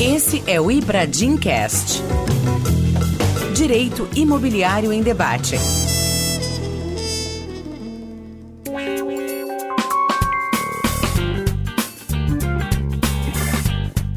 Esse é o Ibradim Cast. Direito Imobiliário em Debate.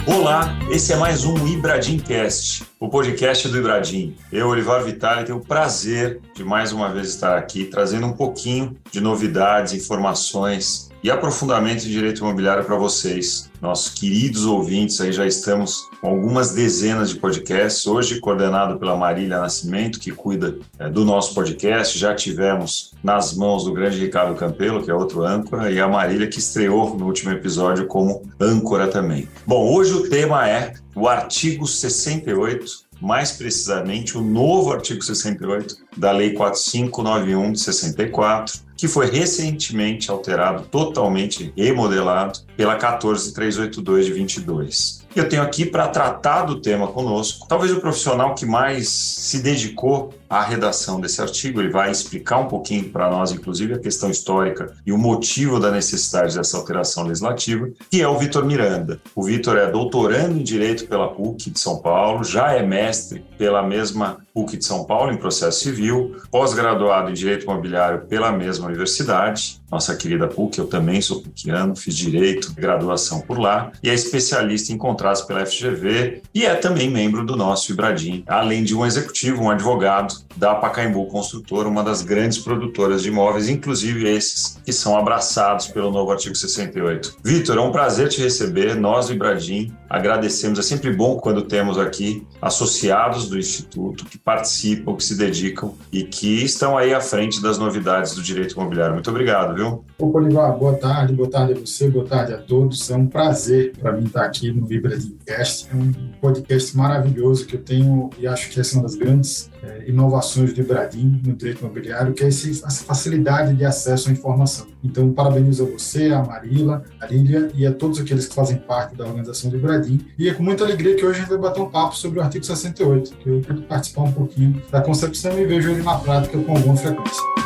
Olá, esse é mais um Ibradim Cast, o podcast do Ibradim. Eu, Olivar Vitale, tenho o prazer de mais uma vez estar aqui trazendo um pouquinho de novidades, informações e aprofundamento de direito imobiliário para vocês, nossos queridos ouvintes. Aí já estamos com algumas dezenas de podcasts, hoje coordenado pela Marília Nascimento, que cuida é, do nosso podcast. Já tivemos nas mãos do grande Ricardo Campelo, que é outro âncora, e a Marília, que estreou no último episódio como âncora também. Bom, hoje o tema é o artigo 68 mais precisamente o novo artigo 68 da Lei 4591 de 64, que foi recentemente alterado, totalmente remodelado pela 14382 de 22. Eu tenho aqui para tratar do tema conosco, talvez o profissional que mais se dedicou à redação desse artigo. Ele vai explicar um pouquinho para nós, inclusive, a questão histórica e o motivo da necessidade dessa alteração legislativa, que é o Vitor Miranda. O Vitor é doutorando em Direito pela PUC de São Paulo, já é mestre pela mesma PUC de São Paulo em processo civil, pós-graduado em Direito Imobiliário pela mesma universidade, nossa querida PUC, eu também sou PUCiano, fiz Direito, graduação por lá, e é especialista em contratos pela FGV e é também membro do nosso Ibradim, além de um executivo, um advogado da Pacaembu Construtora, uma das grandes produtoras de imóveis, inclusive esses que são abraçados pelo novo artigo 68. Vitor, é um prazer te receber, nós do Ibradim agradecemos, é sempre bom quando temos aqui associados do Instituto que participam, que se dedicam e que estão aí à frente das novidades do direito imobiliário. Muito obrigado, viu? Ô, Polivar, boa tarde, boa tarde a você, boa tarde a todos. É um prazer para mim estar aqui no Vibradimcast. É um podcast maravilhoso que eu tenho e acho que é uma das grandes é, inovações do Ibradim no direito imobiliário, que é essa facilidade de acesso à informação. Então, parabenizo a você, a Marila, a Lília e a todos aqueles que fazem parte da organização do Ibradim. E é com muita alegria que hoje a gente vai bater um papo sobre o artigo 68, que eu quero participar um pouquinho da concepção e vejo ele na prática com alguma frequência.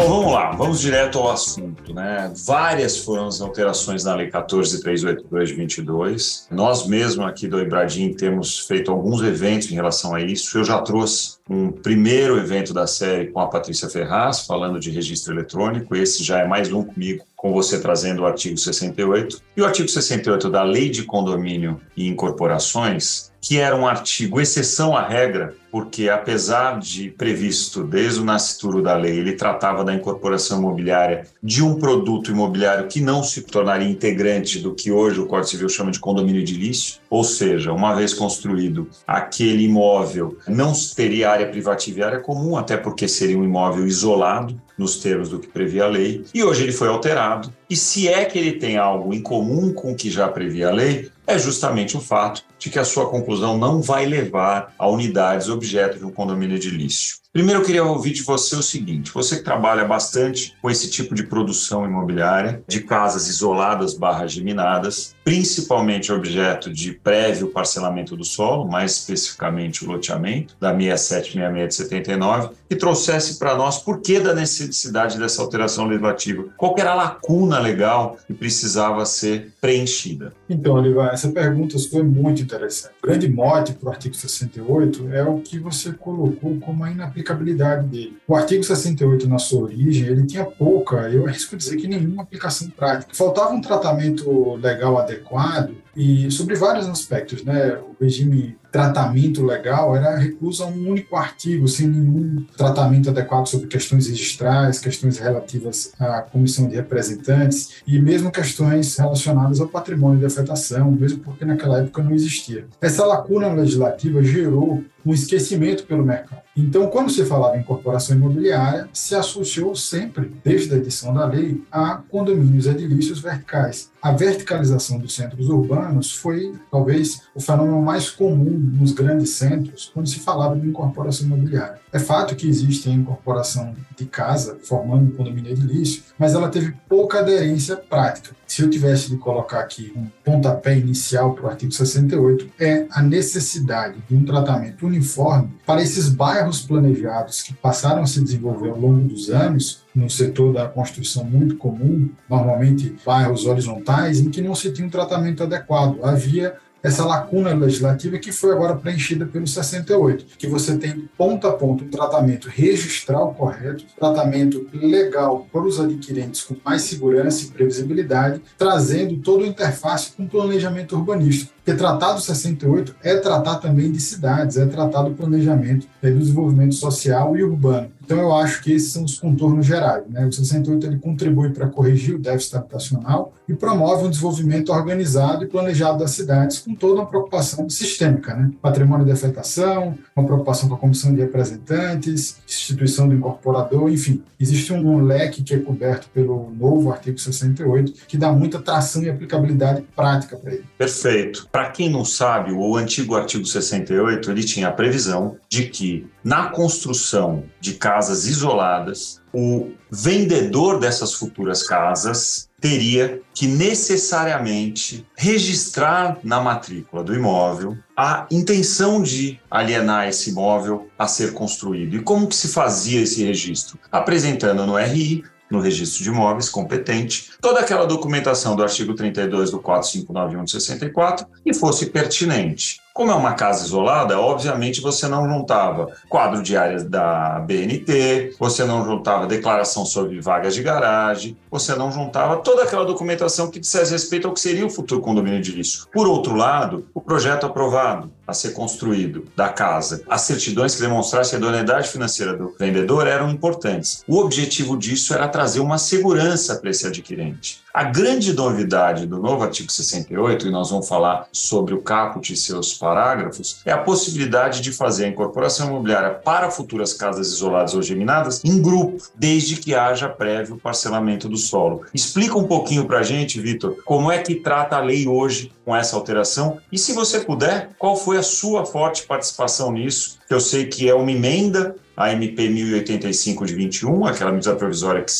Bom, vamos lá, vamos direto ao assunto. Né? Várias foram as alterações na Lei 14.382 de 22. Nós mesmos aqui do Ibradim temos feito alguns eventos em relação a isso. Eu já trouxe um primeiro evento da série com a Patrícia Ferraz, falando de registro eletrônico. Esse já é mais um comigo, com você trazendo o artigo 68. E o artigo 68 da Lei de Condomínio e Incorporações, que era um artigo exceção à regra, porque apesar de previsto desde o nascituro da lei, ele tratava da incorporação imobiliária de um produto imobiliário que não se tornaria integrante do que hoje o Código Civil chama de condomínio edilício, ou seja, uma vez construído, aquele imóvel não teria área privativa e área comum, até porque seria um imóvel isolado nos termos do que previa a lei, e hoje ele foi alterado. E se é que ele tem algo em comum com o que já previa a lei, é justamente o fato de que a sua conclusão não vai levar a unidades objeto de um condomínio edilício. Primeiro, eu queria ouvir de você o seguinte: você que trabalha bastante com esse tipo de produção imobiliária, de casas isoladas barra geminadas, principalmente objeto de prévio parcelamento do solo, mais especificamente o loteamento, da 6766 de 79, e trouxesse para nós por que da necessidade dessa alteração legislativa, qual era a lacuna legal que precisava ser preenchida. Então, Olivar, essa pergunta foi muito interessante. O grande mote para o artigo 68 é o que você colocou como a inaplicabilidade dele. O artigo 68, na sua origem, ele tinha pouca, eu arrisco dizer que nenhuma aplicação prática. Faltava um tratamento legal adequado e sobre vários aspectos, né? O regime tratamento legal era recluso a um único artigo, sem nenhum tratamento adequado sobre questões registrais, questões relativas à comissão de representantes e mesmo questões relacionadas ao patrimônio de afetação, mesmo porque naquela época não existia. Essa lacuna legislativa gerou um esquecimento pelo mercado. Então, quando se falava em incorporação imobiliária, se associou sempre, desde a edição da lei, a condomínios edilícios verticais. A verticalização dos centros urbanos foi, talvez, o fenômeno mais comum nos grandes centros quando se falava de incorporação imobiliária. É fato que existe a incorporação de casa formando um condomínio edilício, mas ela teve pouca aderência prática. Se eu tivesse de colocar aqui um pontapé inicial para o artigo 68, é a necessidade de um tratamento uniforme para esses bairros planejados que passaram a se desenvolver ao longo dos anos no setor da construção muito comum, normalmente bairros horizontais, em que não se tinha um tratamento adequado. Havia essa lacuna legislativa que foi agora preenchida pelo 68, que você tem ponto a ponto um tratamento registral correto, tratamento legal para os adquirentes com mais segurança e previsibilidade, trazendo toda a interface com planejamento urbanístico. Porque tratar do 68 é tratar também de cidades, é tratar do planejamento do desenvolvimento social e urbano. Então, eu acho que esses são os contornos gerais. Né? O 68 ele contribui para corrigir o déficit habitacional e promove um desenvolvimento organizado e planejado das cidades, com toda uma preocupação sistêmica. Né? Patrimônio de afetação, uma preocupação com a comissão de representantes, instituição do incorporador, enfim. Existe um leque que é coberto pelo novo artigo 68, que dá muita tração e aplicabilidade prática para ele. Perfeito. Para quem não sabe, o antigo artigo 68 ele tinha a previsão de que na construção de casas isoladas, o vendedor dessas futuras casas teria que necessariamente registrar na matrícula do imóvel a intenção de alienar esse imóvel a ser construído. E como que se fazia esse registro? Apresentando no RI no registro de imóveis competente, toda aquela documentação do artigo 32 do 4591 de 64 e fosse pertinente. Como é uma casa isolada, obviamente você não juntava quadro de da BNT, você não juntava declaração sobre vagas de garagem, você não juntava toda aquela documentação que dissesse respeito ao que seria o futuro condomínio edilício. Por outro lado, o projeto aprovado a ser construído da casa, as certidões que demonstrassem a idoneidade financeira do vendedor eram importantes. O objetivo disso era trazer uma segurança para esse adquirente. A grande novidade do novo artigo 68, e nós vamos falar sobre o caput e seus parágrafos, é a possibilidade de fazer a incorporação imobiliária para futuras casas isoladas ou geminadas em grupo, desde que haja prévio parcelamento do solo. Explica um pouquinho para a gente, Vitor, como é que trata a lei hoje com essa alteração e, se você puder, qual foi a sua forte participação nisso? Que eu sei que é uma emenda a MP 1085 de 21, aquela medida provisória que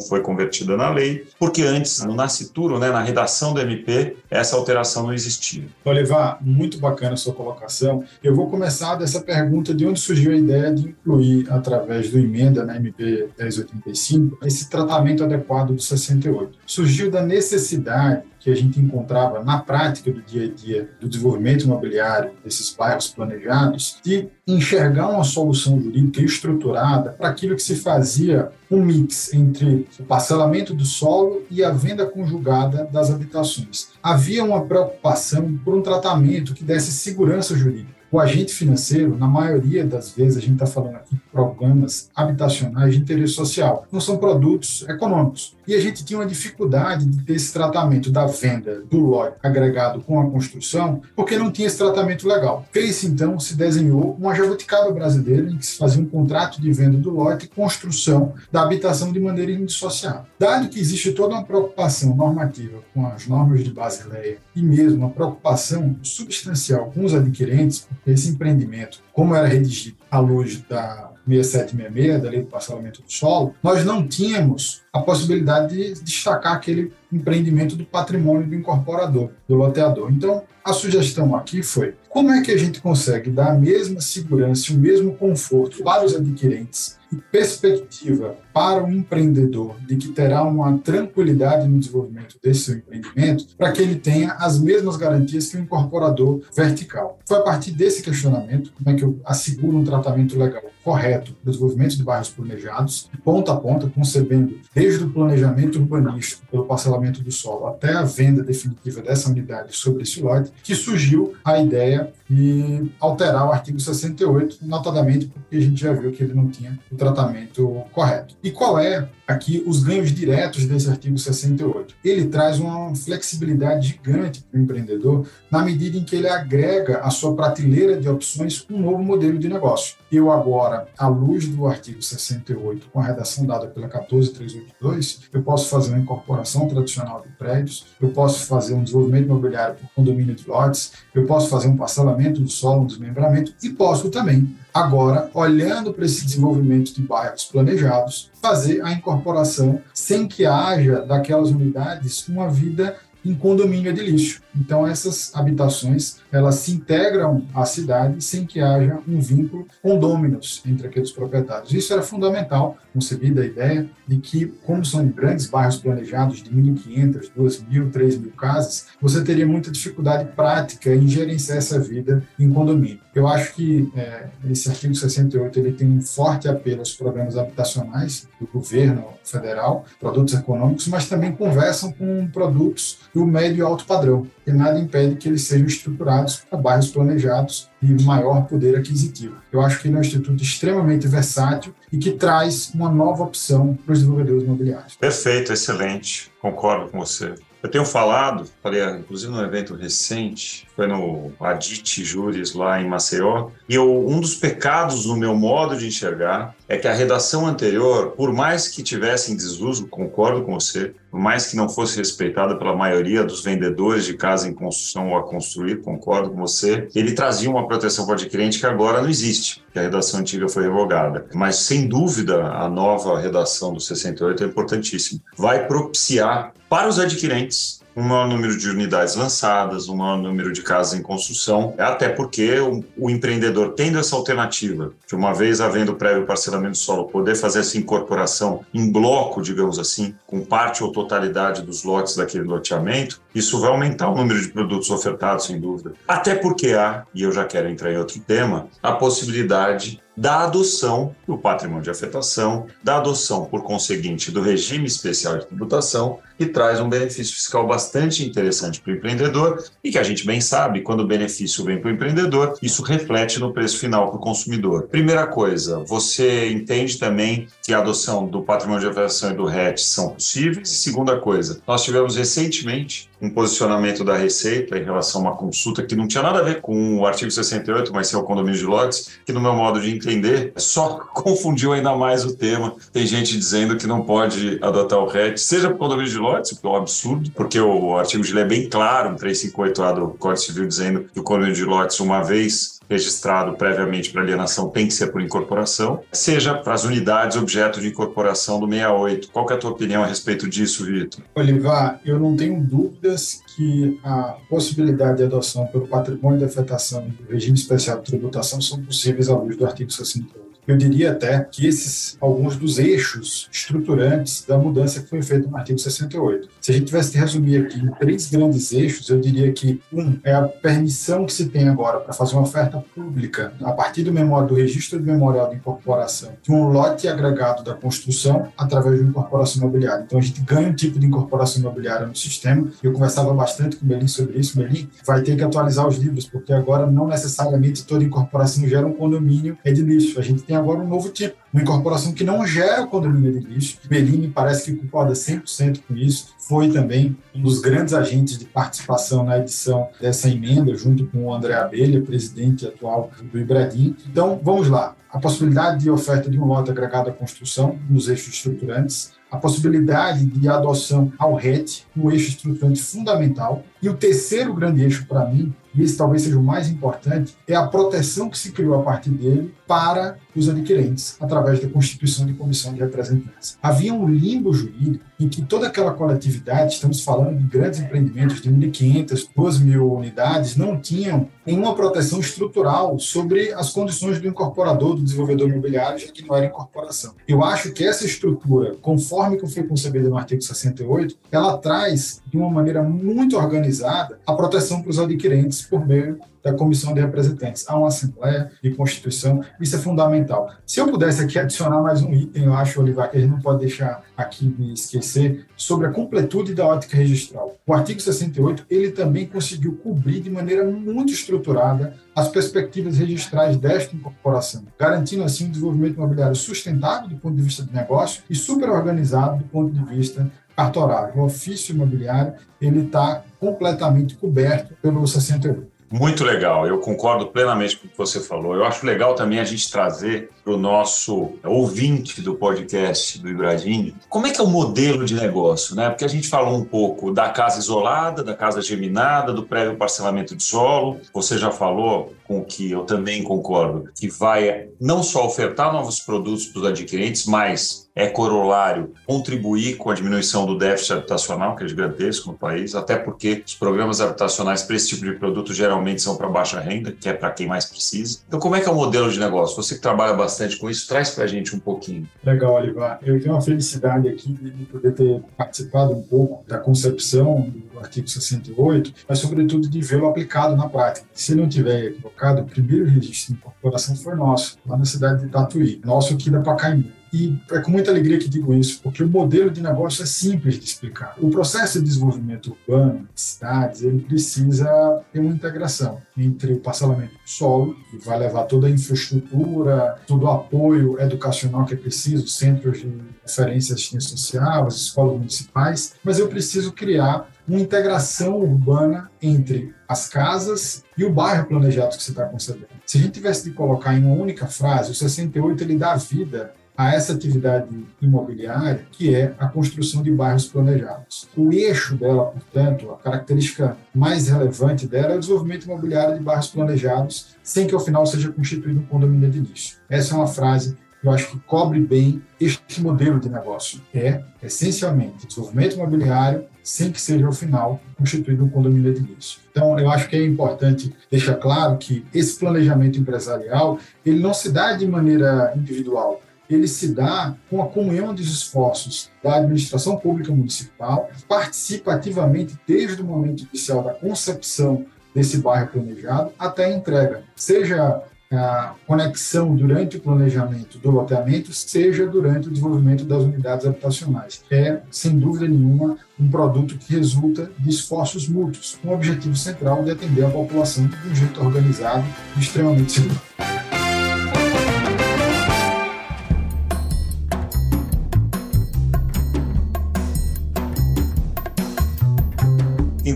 foi convertida na lei, porque antes, no nascituro, né, na redação do MP, essa alteração não existia. Olivar, muito bacana a sua colocação. Eu vou começar dessa pergunta de onde surgiu a ideia de incluir, através do emenda na MP 1085, esse tratamento adequado do 68. Surgiu da necessidade que a gente encontrava na prática do dia a dia do desenvolvimento imobiliário desses bairros planejados, de enxergar uma solução jurídica estruturada para aquilo que se fazia um mix entre o parcelamento do solo e a venda conjugada das habitações. Havia uma preocupação por um tratamento que desse segurança jurídica o agente financeiro, na maioria das vezes, a gente está falando aqui de programas habitacionais de interesse social, não são produtos econômicos. E a gente tinha uma dificuldade de ter esse tratamento da venda do lote agregado com a construção, porque não tinha esse tratamento legal. Fez então, se desenhou uma jabuticaba brasileira em que se fazia um contrato de venda do lote e construção da habitação de maneira indissociável. Dado que existe toda uma preocupação normativa com as normas de Basileia e mesmo uma preocupação substancial com os adquirentes, esse empreendimento, como era redigido à luz da 6766, da lei do parcelamento do solo, nós não tínhamos a possibilidade de destacar aquele empreendimento do patrimônio do incorporador, do loteador. Então, a sugestão aqui foi: como é que a gente consegue dar a mesma segurança o mesmo conforto para os adquirentes e perspectiva para o empreendedor de que terá uma tranquilidade no desenvolvimento desse seu empreendimento, para que ele tenha as mesmas garantias que o incorporador vertical. Foi a partir desse questionamento como é que eu asseguro um tratamento legal correto para o desenvolvimento de bairros planejados, ponta a ponta, concebendo desde o planejamento urbanístico, pelo parcelamento do solo, até a venda definitiva dessa unidade sobre esse lote, que surgiu a ideia de alterar o artigo 68, notadamente porque a gente já viu que ele não tinha o tratamento correto. E qual é aqui os ganhos diretos desse artigo 68. Ele traz uma flexibilidade gigante para o empreendedor na medida em que ele agrega à sua prateleira de opções um novo modelo de negócio. Eu agora, à luz do artigo 68, com a redação dada pela 14382, eu posso fazer uma incorporação tradicional de prédios, eu posso fazer um desenvolvimento imobiliário por condomínio de lotes, eu posso fazer um parcelamento do solo, um desmembramento e posso também agora, olhando para esse desenvolvimento de bairros planejados, fazer a incorporação sem que haja daquelas unidades uma vida em condomínio edilício. Então essas habitações elas se integram à cidade sem que haja um vínculo condôminos entre aqueles proprietários. Isso era fundamental, concebida a ideia de que, como são grandes bairros planejados de 1.500, 2.000, 3.000 casas, você teria muita dificuldade prática em gerenciar essa vida em condomínio. Eu acho que é, esse artigo 68 ele tem um forte apelo aos programas habitacionais do governo federal, produtos econômicos, mas também conversam com produtos do médio e alto padrão e nada impede que eles sejam estruturados para bairros planejados e maior poder aquisitivo. Eu acho que ele é um instituto extremamente versátil e que traz uma nova opção para os desenvolvedores imobiliários. Perfeito, excelente. Concordo com você. Eu tenho falado, falei inclusive num evento recente, foi no Adit Júris lá em Maceió, e eu, um dos pecados no meu modo de enxergar é que a redação anterior, por mais que tivesse em desuso, concordo com você, por mais que não fosse respeitada pela maioria dos vendedores de casa em construção ou a construir, concordo com você, ele trazia uma proteção para o adquirente que agora não existe, que a redação antiga foi revogada. Mas, sem dúvida, a nova redação do 68 é importantíssima. Vai propiciar para os adquirentes um maior número de unidades lançadas, um maior número de casas em construção, até porque o, o, empreendedor tendo essa alternativa, de uma vez havendo prévio parcelamento do solo, poder fazer essa incorporação em bloco, digamos assim, com parte ou totalidade dos lotes daquele loteamento, isso vai aumentar o número de produtos ofertados, sem dúvida. Até porque há, e eu já quero entrar em outro tema, a possibilidade da adoção do patrimônio de afetação, da adoção, por conseguinte, do regime especial de tributação, que traz um benefício fiscal bastante interessante para o empreendedor e que a gente bem sabe, quando o benefício vem para o empreendedor, isso reflete no preço final para o consumidor. Primeira coisa, você entende também que a adoção do patrimônio de afetação e do RET são possíveis? E segunda coisa, nós tivemos recentemente um posicionamento da Receita em relação a uma consulta que não tinha nada a ver com o artigo 68, mas sim o condomínio de lotes, que no meu modo de entender só confundiu ainda mais o tema. Tem gente dizendo que não pode adotar o RET, seja para o condomínio de o que é um absurdo, porque o artigo de lei é bem claro, um 358A do Código Civil, dizendo que o condomínio de lotes, uma vez registrado previamente para alienação tem que ser por incorporação, seja para as unidades objeto de incorporação do 68. Qual é a tua opinião a respeito disso, Vitor? Olivar, eu não tenho dúvidas que a possibilidade de adoção pelo patrimônio de afetação do regime especial de tributação são possíveis à luz do artigo 68. Eu diria até que esses, alguns dos eixos estruturantes da mudança que foi feita no artigo 68. Se a gente tivesse que resumir aqui em três grandes eixos, eu diria que, um, é a permissão que se tem agora para fazer uma oferta pública a partir do memória do registro do memorial de incorporação de um lote agregado da construção através de uma incorporação imobiliária. Então, a gente ganha um tipo de incorporação imobiliária no sistema. Eu conversava bastante com o Melim sobre isso. Melim vai ter que atualizar os livros, porque agora não necessariamente toda incorporação gera um condomínio edilício. A gente tem agora um novo tipo, uma incorporação que não gera o condomínio de lixo. Bellini parece que concorda 100% com isso. Foi também um dos grandes agentes de participação na edição dessa emenda, junto com o André Abelha, presidente atual do Ibradim. Então, vamos lá. A possibilidade de oferta de um lote agregado à construção nos eixos estruturantes, a possibilidade de adoção ao RET, um eixo estruturante fundamental. E o terceiro grande eixo para mim esse talvez seja o mais importante, é a proteção que se criou a partir dele para os adquirentes, através da constituição de comissão de representantes. Havia um limbo jurídico em que toda aquela coletividade, estamos falando de grandes empreendimentos de 1.500, 2.000 unidades, não tinham nenhuma proteção estrutural sobre as condições do incorporador, do desenvolvedor imobiliário, já que não era incorporação. Eu acho que essa estrutura, conforme que foi concebida no artigo 68, ela traz, de uma maneira muito organizada, a proteção para os adquirentes por meio da Comissão de Representantes. Há uma Assembleia de Constituição, isso é fundamental. Se eu pudesse aqui adicionar mais um item, eu acho, Olivar, que a gente não pode deixar aqui me esquecer, sobre a completude da ótica registral. O artigo 68, ele também conseguiu cobrir de maneira muito estruturada as perspectivas registrais desta incorporação, garantindo assim um desenvolvimento imobiliário sustentável do ponto de vista de negócio e super organizado do ponto de vista cartorário. O ofício imobiliário ele está completamente coberto pelo 68. Muito legal, eu concordo plenamente com o que você falou. Eu acho legal também a gente trazer para o nosso ouvinte do podcast do Ibradim como é que é o modelo de negócio, né? Porque a gente falou um pouco da casa isolada, da casa geminada, do prévio parcelamento de solo. Você já falou com o que eu também concordo, que vai não só ofertar novos produtos para os adquirentes, mas é corolário contribuir com a diminuição do déficit habitacional, que é gigantesco no país, até porque os programas habitacionais para esse tipo de produto geralmente são para baixa renda, que é para quem mais precisa. Então, como é que é o modelo de negócio? Você que trabalha bastante com isso, traz para a gente um pouquinho. Legal, Olivar. Eu tenho uma felicidade aqui de poder ter participado um pouco da concepção do artigo 68, mas, sobretudo, de vê-lo aplicado na prática. Se não tiver equivocado, o primeiro registro de incorporação foi nosso, lá na cidade de Tatuí, nosso aqui da Pacaembu. E é com muita alegria que digo isso, porque o modelo de negócio é simples de explicar. O processo de desenvolvimento urbano de cidades, ele precisa ter uma integração entre o parcelamento do solo, que vai levar toda a infraestrutura, todo o apoio educacional que é preciso, centros de referência assistência social, as escolas municipais, mas eu preciso criar uma integração urbana entre as casas e o bairro planejado que você está concebendo. Se a gente tivesse de colocar em uma única frase, o 68 ele dá vida a essa atividade imobiliária, que é a construção de bairros planejados. O eixo dela, portanto, a característica mais relevante dela é o desenvolvimento imobiliário de bairros planejados, sem que ao final seja constituído um condomínio de início. Essa é uma frase que eu acho que cobre bem este modelo de negócio. É, essencialmente, desenvolvimento imobiliário sem que seja ao final constituído um condomínio de início. Então, eu acho que é importante deixar claro que esse planejamento empresarial ele não se dá de maneira individual ele se dá com a comunhão dos esforços da administração pública municipal, participa ativamente desde o momento inicial da concepção desse bairro planejado até a entrega, seja a conexão durante o planejamento do loteamento, seja durante o desenvolvimento das unidades habitacionais. É, sem dúvida nenhuma, um produto que resulta de esforços mútuos, com o objetivo central de atender a população de um jeito organizado e extremamente seguro.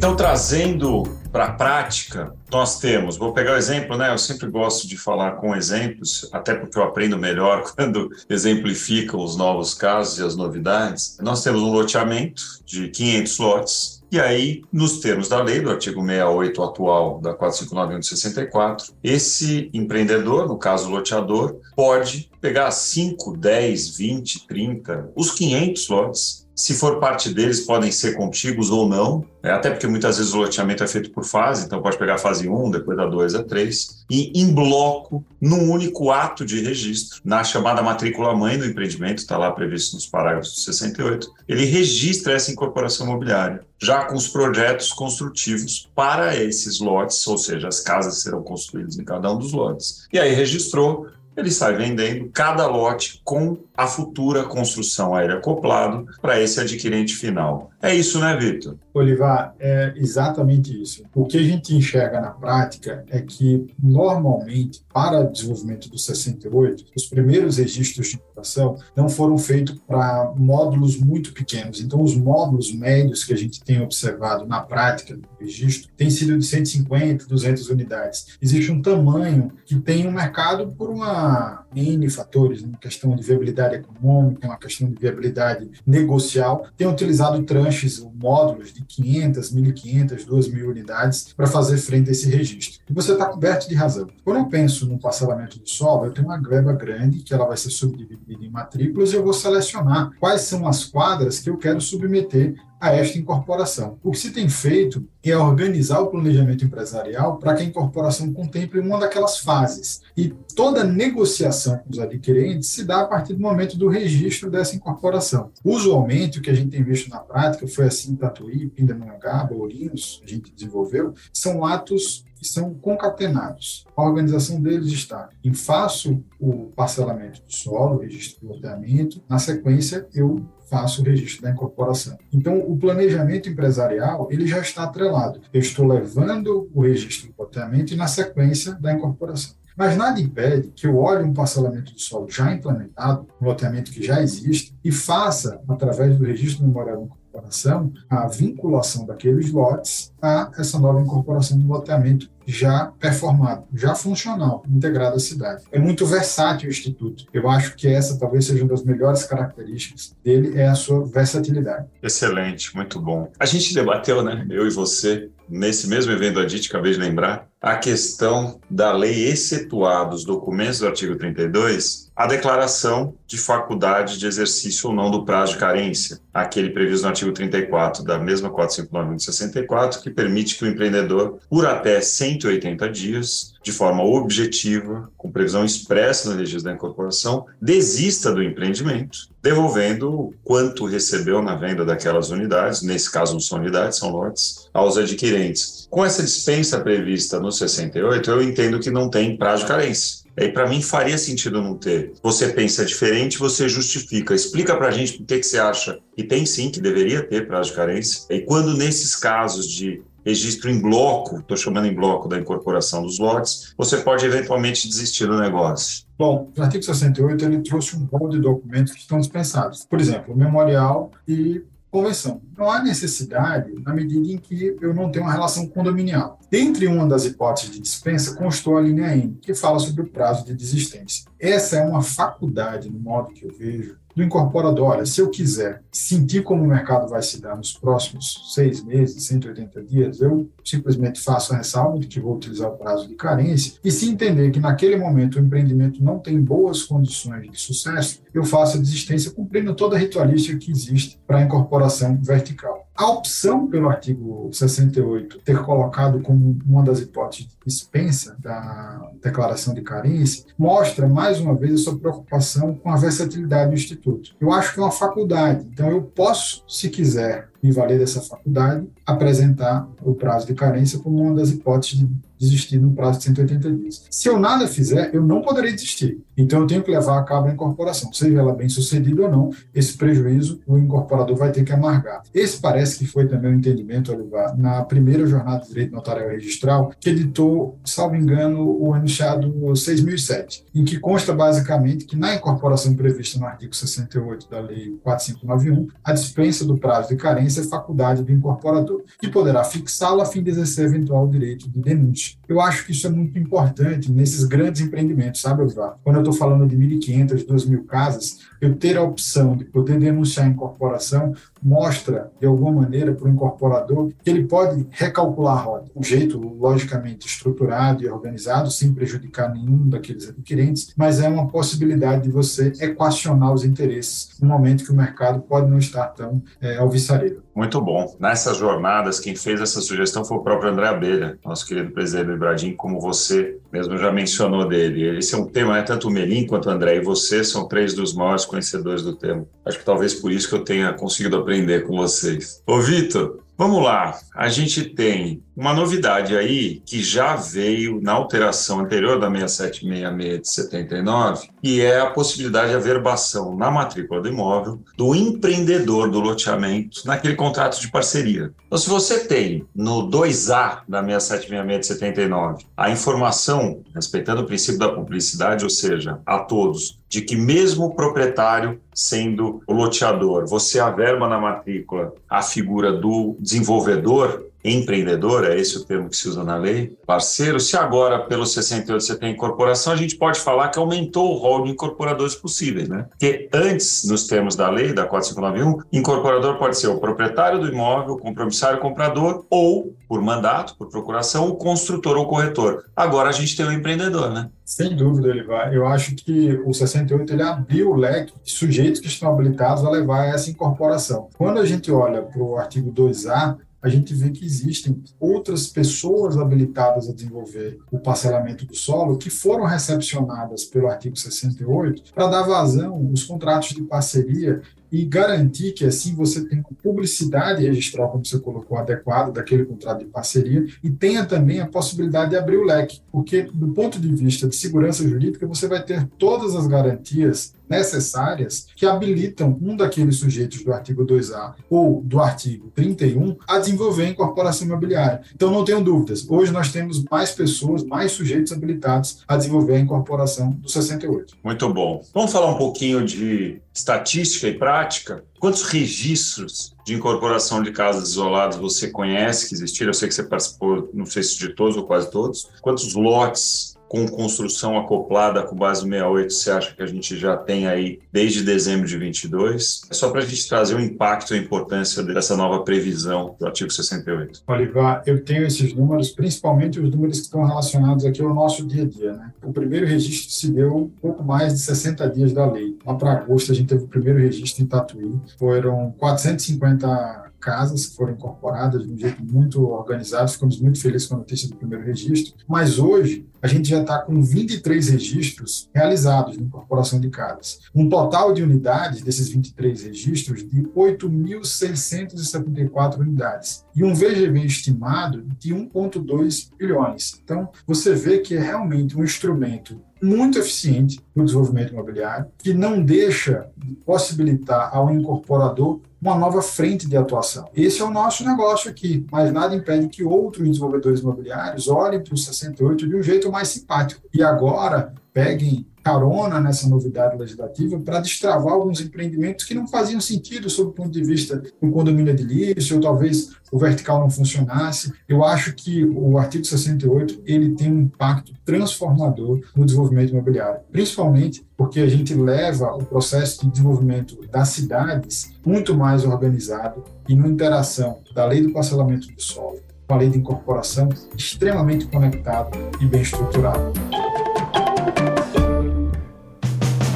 Então, trazendo para a prática, nós temos, vou pegar o exemplo, né? Eu sempre gosto de falar com exemplos, até porque eu aprendo melhor quando exemplificam os novos casos e as novidades. Nós temos um loteamento de 500 lotes, e aí, nos termos da lei, do artigo 68 atual da 459 de 64, esse empreendedor, no caso loteador, pode pegar 5, 10, 20, 30, os 500 lotes se for parte deles, podem ser contíguos ou não, né? até porque muitas vezes o loteamento é feito por fase, então pode pegar a fase 1, depois da 2 a 3, e em bloco, num único ato de registro, na chamada matrícula mãe do empreendimento, está lá previsto nos parágrafos 68, ele registra essa incorporação imobiliária, já com os projetos construtivos para esses lotes, ou seja, as casas serão construídas em cada um dos lotes. E aí registrou, ele sai vendendo cada lote com a futura construção aérea acoplado para esse adquirente final. É isso, né, Vitor? Olivar, é exatamente isso. O que a gente enxerga na prática é que, normalmente, para o desenvolvimento do 68, os primeiros registros de implantação não foram feitos para módulos muito pequenos. Então, os módulos médios que a gente tem observado na prática do registro têm sido de 150, 200 unidades. Existe um tamanho que tem um mercado por uma N fatores, uma questão de viabilidade econômica, uma questão de viabilidade negocial, tem utilizado tranches módulos de 500, 1.500, 2.000 unidades para fazer frente a esse registro. E você está coberto de razão. Quando eu penso no parcelamento do solo, eu tenho uma gleba grande que ela vai ser subdividida em matrículas e eu vou selecionar quais são as quadras que eu quero submeter a esta incorporação. O que se tem feito é organizar o planejamento empresarial para que a incorporação contemple uma daquelas fases. E toda negociação com os adquirentes se dá a partir do momento do registro dessa incorporação. Usualmente, o que a gente tem visto na prática, foi assim em Tatuí, Pindamonhangaba, Ourinhos, a gente desenvolveu, são atos que são concatenados. A organização deles está em faço o parcelamento do solo, o registro do loteamento, na sequência eu faço o registro da incorporação. Então, o planejamento empresarial ele já está atrelado. Eu estou levando o registro do loteamento e, na sequência, da incorporação. Mas nada impede que eu olhe um parcelamento do solo já implementado, um loteamento que já existe, e faça, através do registro memorial incorporação, a vinculação daqueles lotes a essa nova incorporação do loteamento já performado, já funcional, integrado à cidade. É muito versátil o Instituto. Eu acho que essa talvez seja uma das melhores características dele, é a sua versatilidade. Excelente, muito bom. A gente debateu, né, eu e você, nesse mesmo evento da DIT, acabei de lembrar, a questão da lei excetuar dos documentos do artigo 32 a declaração de faculdade de exercício ou não do prazo de carência, aquele previsto no artigo 34 da mesma 459 de 64, que permite que o empreendedor, por até 180 dias, de forma objetiva, com previsão expressa na legislação da incorporação, desista do empreendimento, devolvendo quanto recebeu na venda daquelas unidades, nesse caso não são unidades, são lotes, aos adquirentes. Com essa dispensa prevista no 68, eu entendo que não tem prazo de carência. E para mim faria sentido não ter. Você pensa diferente, você justifica. Explica para a gente por que, que você acha que tem sim, que deveria ter prazo de carência. E quando nesses casos de registro em bloco, estou chamando em bloco da incorporação dos lotes, você pode eventualmente desistir do negócio. Bom, o artigo 68 ele trouxe um rol de documentos que estão dispensados. Por exemplo, memorial e convenção. Não há necessidade na medida em que eu não tenho uma relação condominial. Dentre uma das hipóteses de dispensa, constou a linha N, que fala sobre o prazo de desistência. Essa é uma faculdade, no modo que eu vejo, do incorporador. Olha, se eu quiser sentir como o mercado vai se dar nos próximos seis meses, 180 dias, eu simplesmente faço a ressalva de que vou utilizar o prazo de carência. E se entender que naquele momento o empreendimento não tem boas condições de sucesso, eu faço a desistência cumprindo toda a ritualística que existe para a incorporação vertical. A opção pelo artigo 68 ter colocado como uma das hipóteses de dispensa da declaração de carência mostra, mais uma vez, a sua preocupação com a versatilidade do Instituto. Eu acho que é uma faculdade, então eu posso, se quiser, me valer dessa faculdade, apresentar o prazo de carência como uma das hipóteses de desistir no prazo de 180 dias. Se eu nada fizer, eu não poderei desistir. Então eu tenho que levar a cabo a incorporação. Seja ela bem sucedida ou não, esse prejuízo o incorporador vai ter que amargar. Esse parece que foi também o entendimento, Olivar, na primeira jornada de direito notarial registral, que editou, salvo engano, o anunciado 6007, em que consta basicamente que na incorporação prevista no artigo 68 da Lei 4591, a dispensa do prazo de carência é faculdade do incorporador, que poderá fixá-lo a fim de exercer eventual direito de denúncia. Eu acho que isso é muito importante nesses grandes empreendimentos, sabe, Osvar? Quando eu estou falando de 1.500, 2.000 casas, eu ter a opção de poder denunciar a incorporação mostra, de alguma maneira, para o incorporador que ele pode recalcular a rota. Um jeito, logicamente, estruturado e organizado, sem prejudicar nenhum daqueles adquirentes, mas é uma possibilidade de você equacionar os interesses no momento que o mercado pode não estar tão é, alvissareiro. Muito bom. Nessas jornadas, quem fez essa sugestão foi o próprio André Abelha, nosso querido presidente do Ibradim, como você mesmo já mencionou dele. Esse é um tema, né, tanto o Melim quanto o André e você são três dos maiores conhecedores do tema. Acho que talvez por isso que eu tenha conseguido aprender com vocês. Ô, Vitor, Vamos lá, a gente tem uma novidade aí que já veio na alteração anterior da 6766 de 79, que é a possibilidade de averbação na matrícula do imóvel do empreendedor do loteamento naquele contrato de parceria. Então, se você tem no 2A da 6766 de 79 a informação, respeitando o princípio da publicidade, ou seja, a todos, de que mesmo o proprietário sendo o loteador, você averba na matrícula a figura do desenvolvedor, empreendedor, é esse o termo que se usa na lei, parceiro. Se agora, pelo 68, você tem incorporação, a gente pode falar que aumentou o rol de incorporadores possíveis, né? Porque antes, nos termos da lei, da 4591, incorporador pode ser o proprietário do imóvel, o compromissário comprador, ou, por mandato, por procuração, o construtor ou corretor. Agora a gente tem o empreendedor, né? Sem dúvida, Elivar. Eu acho que o 68 ele abriu o leque de sujeitos que estão habilitados a levar essa incorporação. Quando a gente olha para o artigo 2A, a gente vê que existem outras pessoas habilitadas a desenvolver o parcelamento do solo que foram recepcionadas pelo artigo 68 para dar vazão aos contratos de parceria e garantir que assim você tenha publicidade registral, como você colocou, adequada daquele contrato de parceria e tenha também a possibilidade de abrir o leque, porque do ponto de vista de segurança jurídica você vai ter todas as garantias necessárias que habilitam um daqueles sujeitos do artigo 2A ou do artigo 31 a desenvolver a incorporação imobiliária. Então, não tenho dúvidas, hoje nós temos mais pessoas, mais sujeitos habilitados a desenvolver a incorporação do 68. Muito bom. Vamos falar um pouquinho de estatística e prática? Quantos registros de incorporação de casas isoladas você conhece que existiram? Eu sei que você participou, não sei se de todos ou quase todos. Quantos lotes com construção acoplada com base no 68 você acha que a gente já tem aí desde dezembro de 22? É só para a gente trazer o impacto e a importância dessa nova previsão do artigo 68. Olivar, eu tenho esses números, principalmente os números que estão relacionados aqui ao nosso dia a dia. Né? O primeiro registro se deu pouco mais de 60 dias da lei. Lá para agosto a gente teve o primeiro registro em Tatuí, foram 450 casas foram incorporadas de um jeito muito organizado. Ficamos muito felizes com a notícia do primeiro registro. Mas hoje, a gente já está com 23 registros realizados de incorporação de casas. Um total de unidades desses 23 registros de 8.674 unidades. E um VGV estimado de 1,2 bilhões. Então, você vê que é realmente um instrumento muito eficiente no desenvolvimento imobiliário, que não deixa de possibilitar ao incorporador uma nova frente de atuação. Esse é o nosso negócio aqui, mas nada impede que outros desenvolvedores imobiliários olhem para o 68 de um jeito mais simpático. E agora peguem carona nessa novidade legislativa para destravar alguns empreendimentos que não faziam sentido sob o ponto de vista do condomínio edilício, ou talvez o vertical não funcionasse. Eu acho que o artigo 68 ele tem um impacto transformador no desenvolvimento imobiliário, principalmente porque a gente leva o processo de desenvolvimento das cidades muito mais organizado e numa interação da lei do parcelamento do solo com a lei de incorporação extremamente conectado e bem estruturado.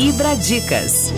Hidradicas.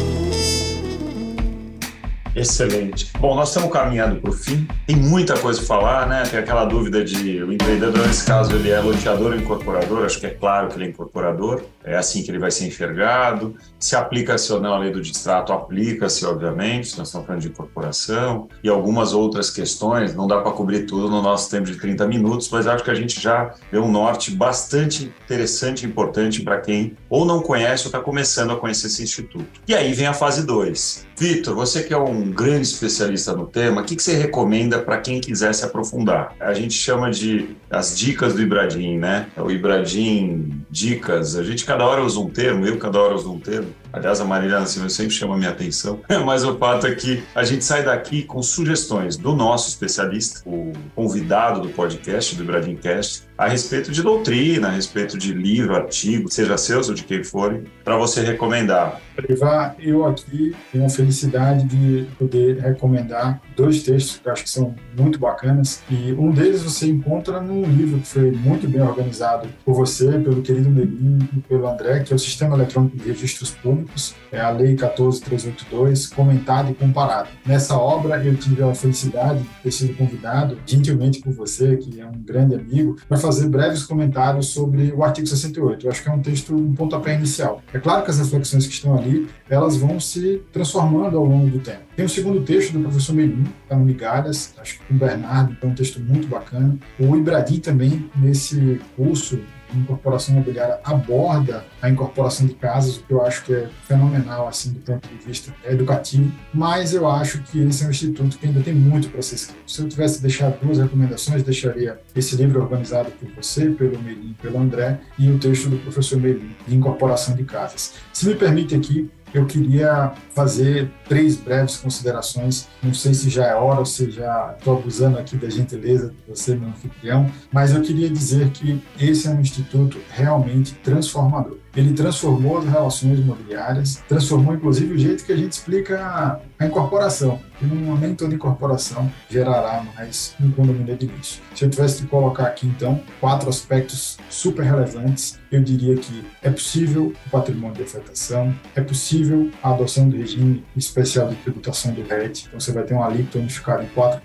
Excelente. Bom, nós estamos caminhando para o fim. Tem muita coisa para falar, né? Tem aquela dúvida de o empreendedor, nesse caso, ele é loteador ou incorporador. Acho que é claro que ele é incorporador. É assim que ele vai ser enxergado. Se aplica-se ou não a lei do distrato, aplica-se, obviamente. Nós estamos falando de incorporação e algumas outras questões. Não dá para cobrir tudo no nosso tempo de 30 minutos, mas acho que a gente já deu um norte bastante interessante e importante para quem ou não conhece ou está começando a conhecer esse instituto. E aí vem a fase 2. Vitor, você que é um um grande especialista no tema, o que, que você recomenda para quem quiser se aprofundar? A gente chama de as dicas do Ibradim, né? O Ibradim Dicas. A gente cada hora usa um termo, eu cada hora uso um termo. Aliás, a Marília Nascimento sempre chama minha atenção. Mas o fato é que a gente sai daqui com sugestões do nosso especialista, o convidado do podcast, do Ibradimcast, a respeito de doutrina, a respeito de livro, artigo, seja seus ou de quem for, para você recomendar. Privar, eu aqui tenho a felicidade de poder recomendar dois textos que eu acho que são muito bacanas. E um deles você encontra num livro que foi muito bem organizado por você, pelo querido Melim e pelo André, que é o Sistema Eletrônico de Registros Públicos, é a Lei 14382, comentado e comparado. Nessa obra eu tive a felicidade de ter sido convidado, gentilmente por você, que é um grande amigo, para fazer breves comentários sobre o artigo 68. Eu acho que é um texto, um pontapé inicial. É claro que as reflexões que estão ali, elas vão se transformando ao longo do tempo. Tem o segundo texto do professor Melim, está no Migalhas, acho que com o Bernardo, é um texto muito bacana. O Ibradim também, nesse curso incorporação imobiliária aborda a incorporação de casas, o que eu acho que é fenomenal, assim, do ponto de vista educativo, mas eu acho que esse é um instituto que ainda tem muito para ser escrito. Se eu tivesse deixado duas recomendações, deixaria esse livro organizado por você, pelo Melim, pelo André, e o texto do professor Melim, de incorporação de casas. Se me permite aqui, eu queria fazer três breves considerações. Não sei se já é hora ou se já estou abusando aqui da gentileza de você, meu anfitrião, mas eu queria dizer que esse é um instituto realmente transformador. Ele transformou as relações imobiliárias, transformou inclusive o jeito que a gente explica a incorporação, que não, nem toda incorporação gerará mais um condomínio edilício. Se eu tivesse que colocar aqui, então, quatro aspectos super relevantes, eu diria que é possível o patrimônio de afetação, é possível a adoção do regime especial de tributação do RET, então você vai ter um alíquota unificada em 4%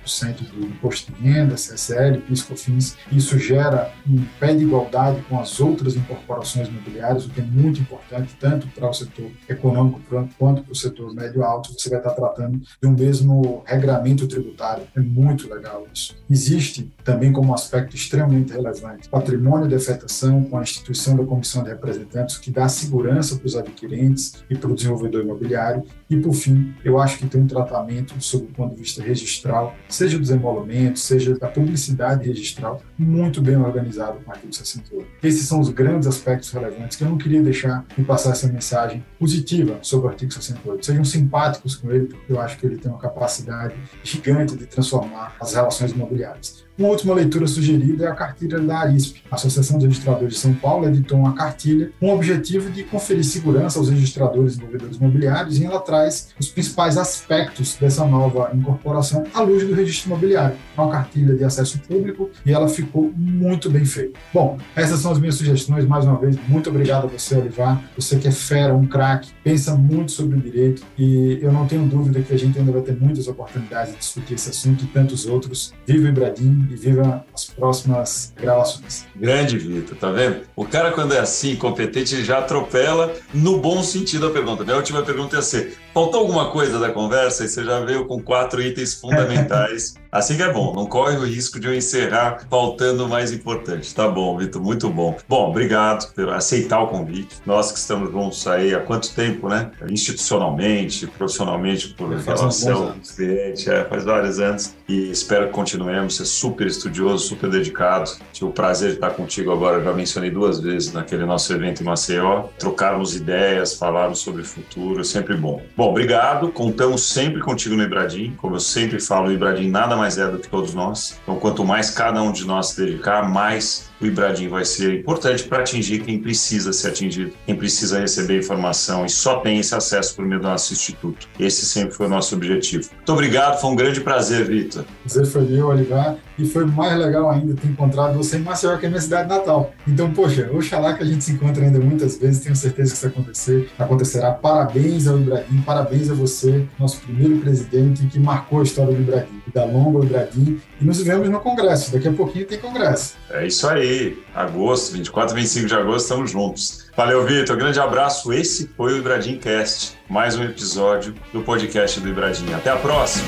do imposto de renda, CSL, PIS, COFINS, isso gera um pé de igualdade com as outras incorporações imobiliárias, o que é muito importante, tanto para o setor econômico quanto para o setor médio-alto. Você vai estar tratando de um mesmo regramento tributário. É muito legal isso. Existe também como aspecto extremamente relevante patrimônio de afetação com a instituição da Comissão de Representantes, que dá segurança para os adquirentes e para o desenvolvedor imobiliário. E, por fim, eu acho que tem um tratamento, sob o ponto de vista registral, seja dos emolumentos, seja da publicidade registral, muito bem organizado com o artigo 68. Esses são os grandes aspectos relevantes que eu não queria deixar de passar essa mensagem positiva sobre o artigo 68. Sejam simpáticos com ele, porque eu acho que ele tem uma capacidade gigante de transformar as relações imobiliárias. Uma última leitura sugerida é a cartilha da ARISP. A Associação dos Registradores de São Paulo editou uma cartilha com o objetivo de conferir segurança aos registradores e desenvolvedores imobiliários e ela traz os principais aspectos dessa nova incorporação à luz do registro imobiliário. É uma cartilha de acesso público e ela ficou muito bem feita. Bom, essas são as minhas sugestões. Mais uma vez, muito obrigado a você, Olivar. Você que é fera, um craque, pensa muito sobre o direito e eu não tenho dúvida que a gente ainda vai ter muitas oportunidades de discutir esse assunto e tantos outros. Viva o Ibradim e viva as próximas gravações. Grande, Vitor, tá vendo? O cara, quando é assim, competente, ele já atropela no bom sentido a pergunta. Minha última pergunta ia ser: faltou alguma coisa da conversa? E você já veio com quatro itens fundamentais Assim que é bom, não corre o risco de eu encerrar faltando o mais importante. Tá bom, Vitor, muito bom. Bom, obrigado por aceitar o convite. Nós que estamos juntos aí há quanto tempo, né? Institucionalmente, profissionalmente, por relação ao cliente, é, faz vários anos. E espero que continuemos. Você é super estudioso, super dedicado. Tive o prazer de estar contigo agora, já mencionei duas vezes naquele nosso evento em Maceió. Trocarmos ideias, falarmos sobre o futuro, é sempre bom. Bom, obrigado. Contamos sempre contigo no Ibradim. Como eu sempre falo, o Ibradim nada mais é do que todos nós. Então, quanto mais cada um de nós se dedicar, mais o Ibradim vai ser importante para atingir quem precisa ser atingido, quem precisa receber informação e só tem esse acesso por meio do nosso instituto. Esse sempre foi o nosso objetivo. Muito obrigado, foi um grande prazer, Vitor. Prazer foi meu, Olivar, e foi mais legal ainda ter encontrado você em Maceió, que é minha cidade natal. Então, poxa, oxalá que a gente se encontre ainda muitas vezes, tenho certeza que isso acontecer, acontecerá. Parabéns ao Ibradim, parabéns a você, nosso primeiro presidente que marcou a história do Ibradim, da longa Ibradim, e nos vemos no congresso. Daqui a pouquinho tem congresso. É isso aí agosto, 24 e 25 de agosto, estamos juntos. Valeu, Vitor. Grande abraço. Esse foi o Ibradim Cast, mais um episódio do podcast do Ibradim. Até a próxima.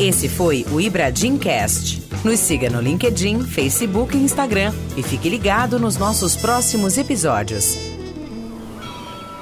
Esse foi o Ibradim Cast. Nos siga no LinkedIn, Facebook e Instagram e fique ligado nos nossos próximos episódios.